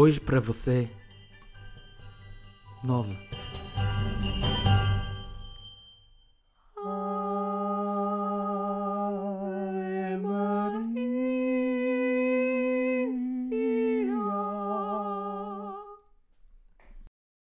Hoje para você, nova.